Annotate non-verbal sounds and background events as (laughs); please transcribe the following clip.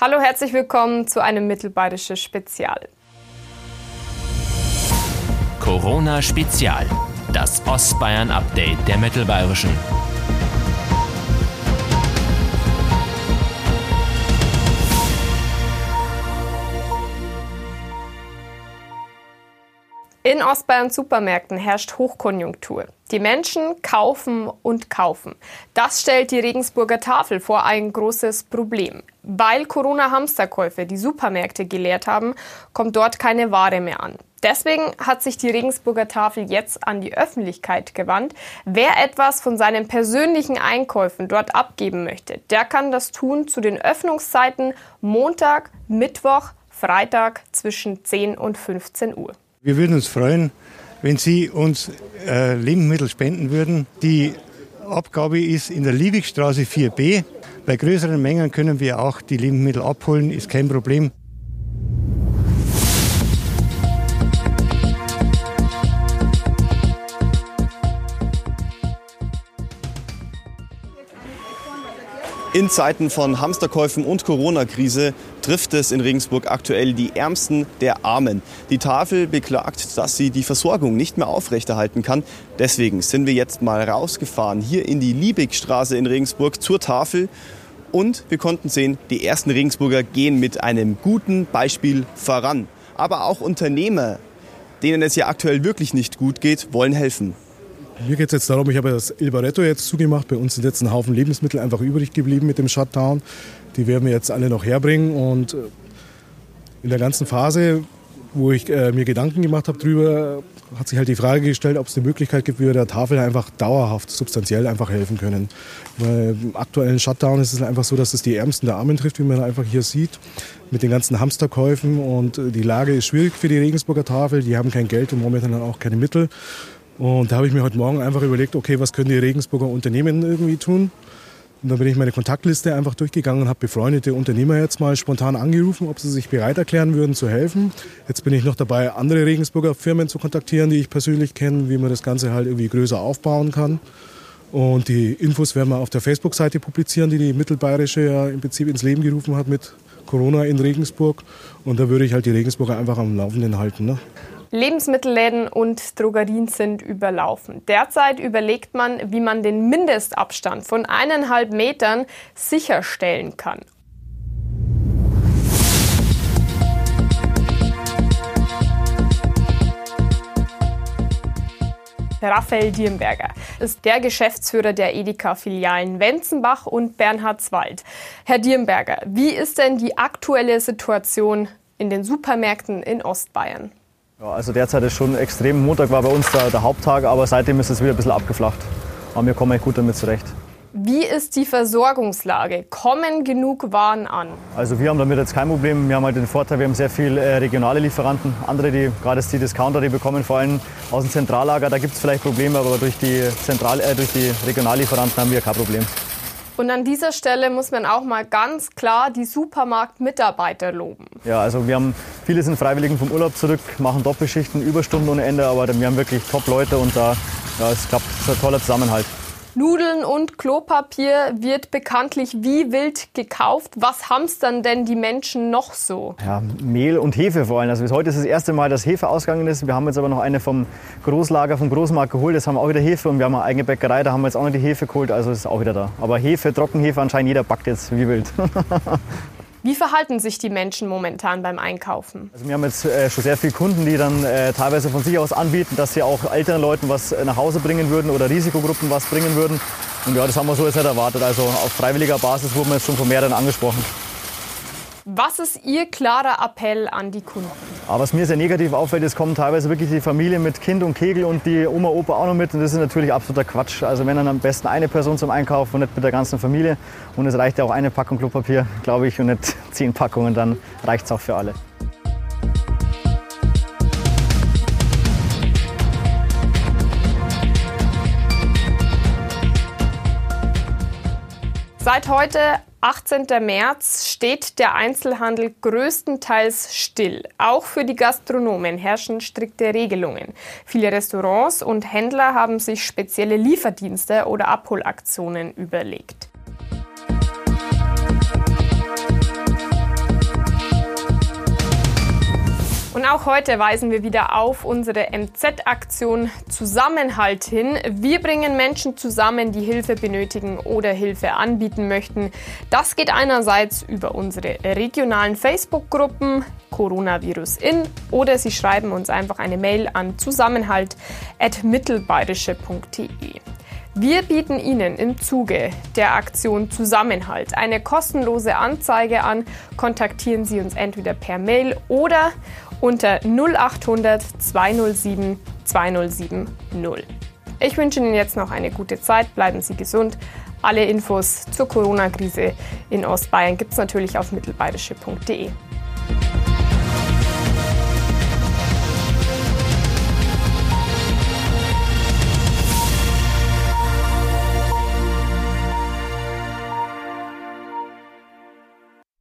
Hallo, herzlich willkommen zu einem Mittelbayerisches Spezial. Corona Spezial, das Ostbayern-Update der Mittelbayerischen. In Ostbayern Supermärkten herrscht Hochkonjunktur. Die Menschen kaufen und kaufen. Das stellt die Regensburger Tafel vor ein großes Problem. Weil Corona-Hamsterkäufe die Supermärkte geleert haben, kommt dort keine Ware mehr an. Deswegen hat sich die Regensburger Tafel jetzt an die Öffentlichkeit gewandt. Wer etwas von seinen persönlichen Einkäufen dort abgeben möchte, der kann das tun zu den Öffnungszeiten Montag, Mittwoch, Freitag zwischen 10 und 15 Uhr. Wir würden uns freuen, wenn Sie uns äh, Lebensmittel spenden würden. Die Abgabe ist in der Liebigstraße 4b. Bei größeren Mengen können wir auch die Lebensmittel abholen, ist kein Problem. In Zeiten von Hamsterkäufen und Corona-Krise trifft es in Regensburg aktuell die Ärmsten der Armen. Die Tafel beklagt, dass sie die Versorgung nicht mehr aufrechterhalten kann. Deswegen sind wir jetzt mal rausgefahren hier in die Liebigstraße in Regensburg zur Tafel. Und wir konnten sehen, die ersten Regensburger gehen mit einem guten Beispiel voran. Aber auch Unternehmer, denen es ja aktuell wirklich nicht gut geht, wollen helfen. Mir geht es jetzt darum, ich habe das Il Barretto jetzt zugemacht. Bei uns sind jetzt ein Haufen Lebensmittel einfach übrig geblieben mit dem Shutdown. Die werden wir jetzt alle noch herbringen. Und äh, in der ganzen Phase, wo ich äh, mir Gedanken gemacht habe drüber, hat sich halt die Frage gestellt, ob es eine Möglichkeit gibt, wie wir der Tafel einfach dauerhaft, substanziell einfach helfen können. Weil im aktuellen Shutdown ist es einfach so, dass es die Ärmsten der Armen trifft, wie man einfach hier sieht, mit den ganzen Hamsterkäufen. Und äh, die Lage ist schwierig für die Regensburger Tafel. Die haben kein Geld und momentan auch keine Mittel. Und da habe ich mir heute Morgen einfach überlegt, okay, was können die Regensburger Unternehmen irgendwie tun? Und dann bin ich meine Kontaktliste einfach durchgegangen und habe befreundete Unternehmer jetzt mal spontan angerufen, ob sie sich bereit erklären würden zu helfen. Jetzt bin ich noch dabei, andere Regensburger Firmen zu kontaktieren, die ich persönlich kenne, wie man das Ganze halt irgendwie größer aufbauen kann. Und die Infos werden wir auf der Facebook-Seite publizieren, die die Mittelbayerische ja im Prinzip ins Leben gerufen hat mit Corona in Regensburg. Und da würde ich halt die Regensburger einfach am Laufenden halten. Ne? Lebensmittelläden und Drogerien sind überlaufen. Derzeit überlegt man, wie man den Mindestabstand von eineinhalb Metern sicherstellen kann. Raphael Dierberger ist der Geschäftsführer der Edeka-Filialen Wenzenbach und Bernhardswald. Herr Dierberger, wie ist denn die aktuelle Situation in den Supermärkten in Ostbayern? Ja, also derzeit ist schon extrem. Montag war bei uns der, der Haupttag, aber seitdem ist es wieder ein bisschen abgeflacht. Aber wir kommen echt gut damit zurecht. Wie ist die Versorgungslage? Kommen genug Waren an? Also wir haben damit jetzt kein Problem. Wir haben halt den Vorteil, wir haben sehr viele äh, regionale Lieferanten. Andere, die gerade die Discounter, die bekommen vor allem aus dem Zentrallager. Da gibt es vielleicht Probleme, aber durch die, Zentral äh, durch die Regionallieferanten haben wir kein Problem. Und an dieser Stelle muss man auch mal ganz klar die Supermarktmitarbeiter loben. Ja, also wir haben viele sind Freiwilligen vom Urlaub zurück, machen Doppelschichten, Überstunden ohne Ende, aber wir haben wirklich Top-Leute und da ja, es klappt, es ist ein toller Zusammenhalt. Nudeln und Klopapier wird bekanntlich wie wild gekauft. Was hamstern denn die Menschen noch so? Ja, Mehl und Hefe vor allem. Also bis heute ist das erste Mal, dass Hefe ausgegangen ist. Wir haben jetzt aber noch eine vom Großlager, vom Großmarkt geholt. Das haben wir auch wieder Hefe und wir haben eine eigene Bäckerei, da haben wir jetzt auch noch die Hefe geholt. Also ist auch wieder da. Aber Hefe, Trockenhefe anscheinend jeder backt jetzt wie wild. (laughs) Wie verhalten sich die Menschen momentan beim Einkaufen? Also wir haben jetzt äh, schon sehr viele Kunden, die dann äh, teilweise von sich aus anbieten, dass sie auch älteren Leuten was äh, nach Hause bringen würden oder Risikogruppen was bringen würden. Und ja, das haben wir so jetzt nicht erwartet. Also auf freiwilliger Basis wurden wir jetzt schon von mehreren angesprochen. Was ist Ihr klarer Appell an die Kunden? Aber was mir sehr negativ auffällt, es kommen teilweise wirklich die Familie mit Kind und Kegel und die Oma, Opa auch noch mit. Und das ist natürlich absoluter Quatsch. Also wenn dann am besten eine Person zum Einkauf und nicht mit der ganzen Familie. Und es reicht ja auch eine Packung Klopapier, glaube ich, und nicht (laughs) zehn Packungen, dann reicht es auch für alle. Seit heute 18. März steht der Einzelhandel größtenteils still. Auch für die Gastronomen herrschen strikte Regelungen. Viele Restaurants und Händler haben sich spezielle Lieferdienste oder Abholaktionen überlegt. Und auch heute weisen wir wieder auf unsere MZ-Aktion Zusammenhalt hin. Wir bringen Menschen zusammen, die Hilfe benötigen oder Hilfe anbieten möchten. Das geht einerseits über unsere regionalen Facebook-Gruppen Coronavirus in oder Sie schreiben uns einfach eine Mail an zusammenhalt.mittelbayerische.de. Wir bieten Ihnen im Zuge der Aktion Zusammenhalt eine kostenlose Anzeige an. Kontaktieren Sie uns entweder per Mail oder unter 0800 207 2070. Ich wünsche Ihnen jetzt noch eine gute Zeit. Bleiben Sie gesund. Alle Infos zur Corona-Krise in Ostbayern gibt es natürlich auf mittelbayerische.de.